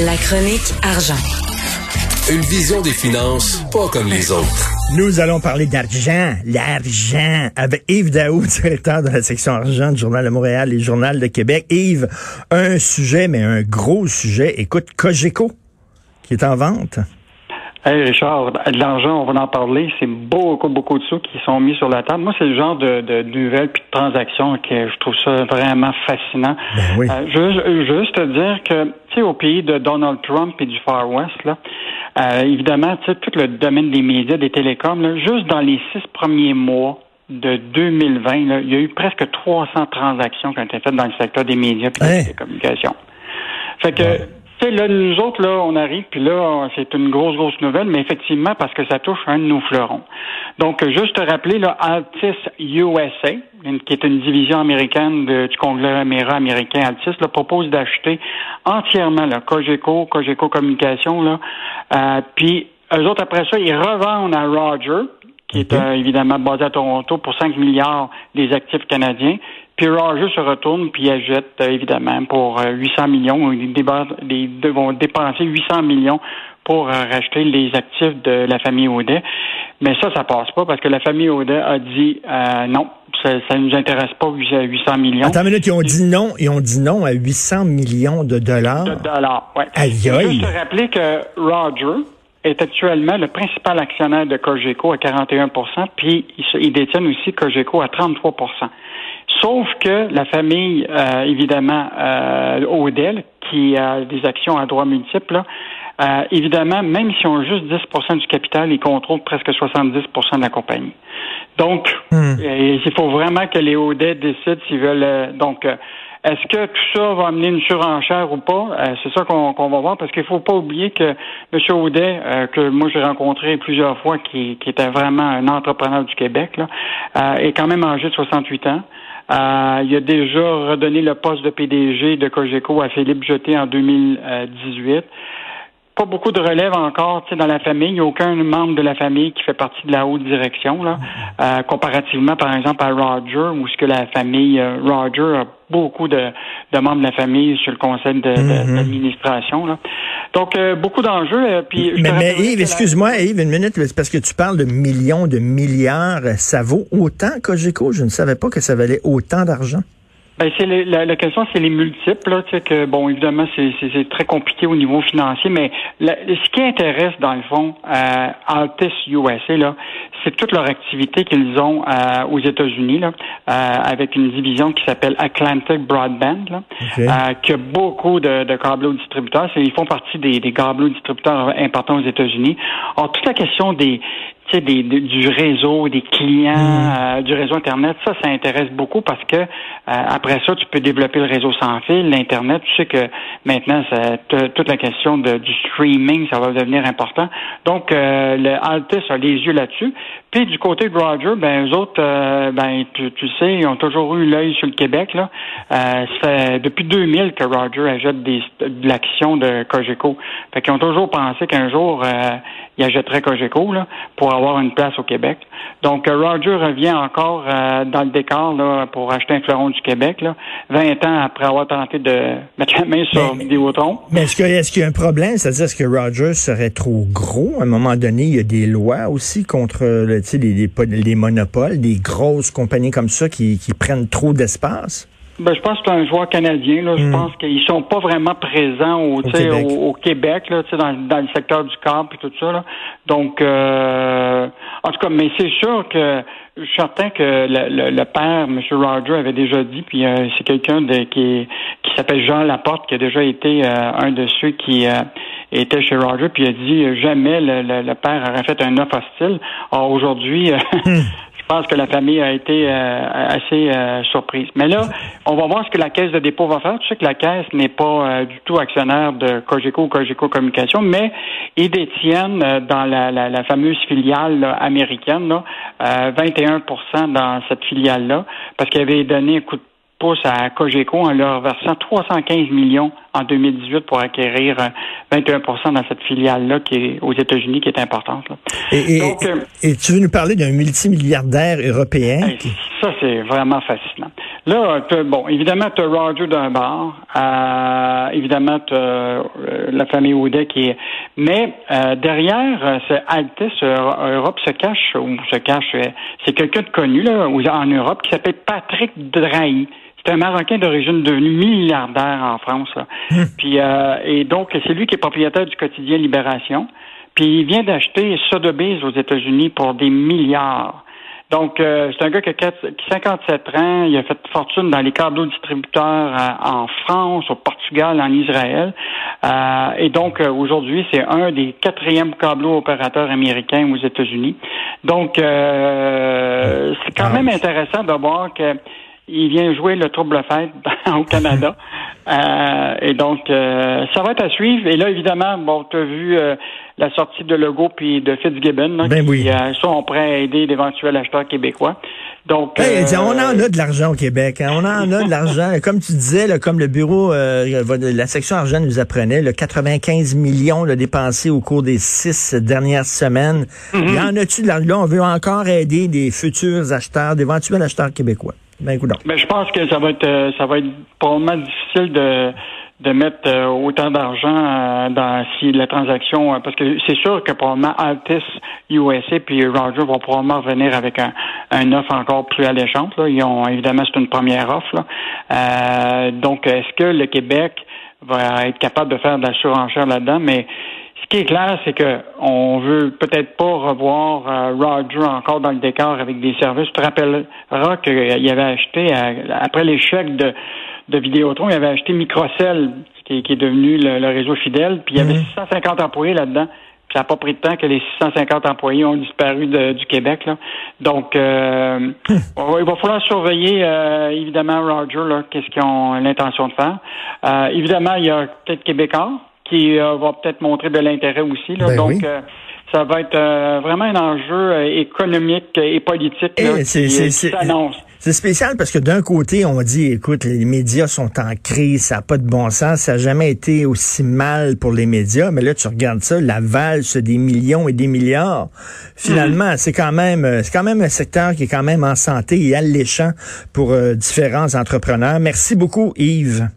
La chronique argent. Une vision des finances pas comme les autres. Nous allons parler d'argent, l'argent, avec Yves Daou, directeur de la section argent du Journal de Montréal et Journal de Québec. Yves, un sujet, mais un gros sujet. Écoute, Cogeco, qui est en vente. Hey Richard, de l'argent, on va en parler. C'est beaucoup, beaucoup de sous qui sont mis sur la table. Moi, c'est le genre de, de, nouvelles puis de transactions que je trouve ça vraiment fascinant. Ben oui. Euh, je, juste te dire que, tu sais, au pays de Donald Trump et du Far West, là, euh, évidemment, tu sais, tout le domaine des médias, des télécoms, là, juste dans les six premiers mois de 2020, là, il y a eu presque 300 transactions qui ont été faites dans le secteur des médias et Hein? des télécommunications. Fait que, sais, là, nous autres, là, on arrive, puis là, c'est une grosse, grosse nouvelle, mais effectivement, parce que ça touche un de nos fleurons. Donc, euh, juste te rappeler, là, Altis USA, qui est une division américaine de- du conglomérat américain Altis, là, propose d'acheter entièrement, là, Cogeco, Cogeco Communication, là, euh, puis eux autres, après ça, ils revendent à Roger, qui est euh, évidemment basé à Toronto, pour 5 milliards des actifs canadiens. Puis Roger se retourne puis achète euh, évidemment pour euh, 800 millions. Ils vont dépenser 800 millions pour euh, racheter les actifs de la famille Audet. Mais ça, ça passe pas parce que la famille Audet a dit euh, non, ça ne nous intéresse pas 800 millions Attends une minute, ils ont dit non, ils ont dit non à 800 millions de dollars. de dollars. Ouais. Aïe, aïe. Juste te rappeler que Roger est actuellement le principal actionnaire de Cogeco à 41 puis ils, se- ils détiennent aussi Cogeco à 33 Sauf que la famille, euh, évidemment, euh, Odell, qui a des actions à droit multiple, là, euh, évidemment, même si on a juste 10% du capital, ils contrôlent presque 70% de la compagnie. Donc, Hmm. euh, il faut vraiment que les Odell décident s'ils veulent. euh, donc, euh, est-ce que tout ça va amener une surenchère ou pas? Euh, c'est ça qu'on va voir, parce qu'il faut pas oublier que M. Audet, euh, que moi j'ai rencontré plusieurs fois, qui, qui était vraiment un entrepreneur du Québec, là, euh, est quand même âgé de 68 ans. Euh, il a déjà redonné le poste de PDG de Cogeco à Philippe Jeté en 2018 pas beaucoup de relève encore tu sais, dans la famille. Il n'y a aucun membre de la famille qui fait partie de la haute direction, là, Euh, comparativement, par exemple, à Roger, où ce que la famille euh, Roger a beaucoup de, de membres de la famille sur le conseil de- de- Mhm. d'administration. là. Donc, euh, beaucoup d'enjeux. puis Mais, Yves, la- excuse-moi, Yves, une minute, parce que tu parles de millions, de milliards. Ça vaut autant, Cogeco? Je ne savais pas que ça valait autant d'argent. Ben, c'est la, la question, c'est les multiples. Là, tu sais que bon, évidemment, c'est, très compliqué au niveau financier, mais la- ce qui intéresse dans le fond euh, Altis USA, là, c'est toute leur activité qu'ils ont euh, aux États-Unis, là, euh, avec une division qui s'appelle Atlantic Broadband, là, euh, qui a beaucoup de, de câbleaux distributeurs. Ils font partie des, des câbleaux distributeurs importants aux États-Unis. Alors, toute la question des tu sais, des, du réseau, des clients, euh, du réseau Internet, ça, ça intéresse beaucoup parce que euh, après ça, tu peux développer le réseau sans fil, l'Internet. Tu sais que maintenant, ça, toute la question de, du streaming, ça va devenir important. Donc, euh, le Altis a les yeux là-dessus. Puis du côté de Roger, ben eux autres, euh, ben tu, tu sais, ils ont toujours eu l'œil sur le Québec. Là, euh, ça fait depuis 2000 que Roger achète des, de l'action de Cogeco. Fait qu'ils ont toujours pensé qu'un jour euh, il achèterait Cogeco là, pour avoir une place au Québec. Donc euh, Roger revient encore euh, dans le décor là, pour acheter un fleuron du Québec, là, 20 ans après avoir tenté de mettre la main sur Mais- Vidéotron. Mais est-ce qu'il y a un problème? C'est-à-dire, est-ce que Rogers serait trop gros? À un moment donné, il y a des lois aussi contre les, les, les monopoles, des grosses compagnies comme ça qui, qui prennent trop d'espace? Ben, je pense que c'est un joueur canadien. Là. Je Hmm. pense qu'ils sont pas vraiment présents au, Québec. au, au Québec, là, tu sais, dans, dans le secteur du câble et tout ça. Là. Donc, euh, en tout cas, mais c'est sûr que je suis certain que le, le- le père, M. Roger, avait déjà dit, puis euh, c'est quelqu'un de, qui, qui s'appelle Jean Laporte, qui a déjà été euh, un de ceux qui euh, était chez Roger, puis il a dit jamais le, le- le père aurait fait un offre hostile. Or, aujourd'hui, je pense que la famille a été euh, assez euh, surprise. Mais là, on va voir ce que la Caisse de dépôt va faire. Tu sais que la Caisse n'est pas euh, du tout actionnaire de Cogeco ou Cogeco Communication, mais ils détiennent euh, dans la, la- la fameuse filiale là, américaine là, euh, 21% dans cette filiale-là, parce qu'ils avaient donné un coup de pouce à Cogeco en leur versant 315 millions en 2018 pour acquérir 21 euh, dans cette filiale-là qui est aux États-Unis, qui est importante. Et, euh, et, tu veux nous parler d'un multimilliardaire européen? Ça, c'est vraiment fascinant. Là, bon, évidemment, tu as Roger d'un bar, euh, évidemment, tu la famille Audet qui est... Mais derrière, ce Altis Europe se cache, ou se cache, c'est quelqu'un de connu là, en Europe qui s'appelle Patrick Drahi. C'est un Marocain d'origine devenu milliardaire en France. Hmm. Puis euh, et donc c'est lui qui est propriétaire du quotidien Libération. Puis il vient d'acheter Sotheby's aux États-Unis pour des milliards. Donc, euh, c'est un gars qui a 57 ans, il a fait fortune dans les câbles distributeurs euh, en France, au Portugal, en Israël. et donc, aujourd'hui, c'est un des quatrièmes câbleaux opérateurs américains aux États-Unis. Donc, c'est quand ah. même intéressant de voir que il vient jouer le trouble fête au Canada. Euh, et donc, euh, ça va être à suivre. Et là, évidemment, bon, tu as vu euh, la sortie de Legault puis de Fitzgibbon, ben qui oui. sont prêts à aider d'éventuels acheteurs québécois. Donc, on en a de l'argent au Québec. Hein. On en a de l'argent. Comme tu disais, comme le bureau, la section argent nous apprenait, le 95 millions de dépensés au cours des six dernières semaines. Mm-hmm. Il y en a-tu de l'argent? On veut encore aider des futurs acheteurs, d'éventuels acheteurs québécois. Ben, ben, je pense que ça va être euh, ça va être probablement difficile de de mettre euh, autant d'argent euh, dans si la transaction parce que c'est sûr que probablement Altis USA puis Roger vont probablement venir avec un, un offre encore plus alléchante. Là. Ils ont évidemment c'est une première offre. Là. donc est-ce que le Québec va être capable de faire de la surenchère là-dedans? Mais ce qui est clair, c'est que on veut peut-être pas revoir euh, Roger encore dans le décor avec des services. Tu te rappelleras qu'il avait acheté, euh, après l'échec de, de Vidéotron, il avait acheté Microcell, qui, est devenu le, réseau fidèle, puis il y avait 650 mhm. employés là-dedans. Puis ça n'a pas pris de temps que les 650 employés ont disparu du Québec. Là. Donc, euh, il va falloir surveiller, évidemment, Roger, qu'est-ce qu'ils ont l'intention de faire. évidemment, il y a peut-être Québécois qui euh, va peut-être montrer de l'intérêt aussi. Là. Ben Donc, euh, ça va être euh, vraiment un enjeu économique et politique là, qui, s'annonce. C'est spécial parce que d'un côté, on dit, écoute, les médias sont en crise, ça n'a pas de bon sens, ça n'a jamais été aussi mal pour les médias, mais là, tu regardes ça, la valse des millions et des milliards. Finalement, mhm. c'est quand même c'est quand même un secteur qui est quand même en santé et alléchant pour différents entrepreneurs. Merci beaucoup, Yves.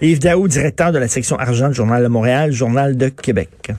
Yves Daou, directeur de la section argent du Journal de Montréal, Journal de Québec.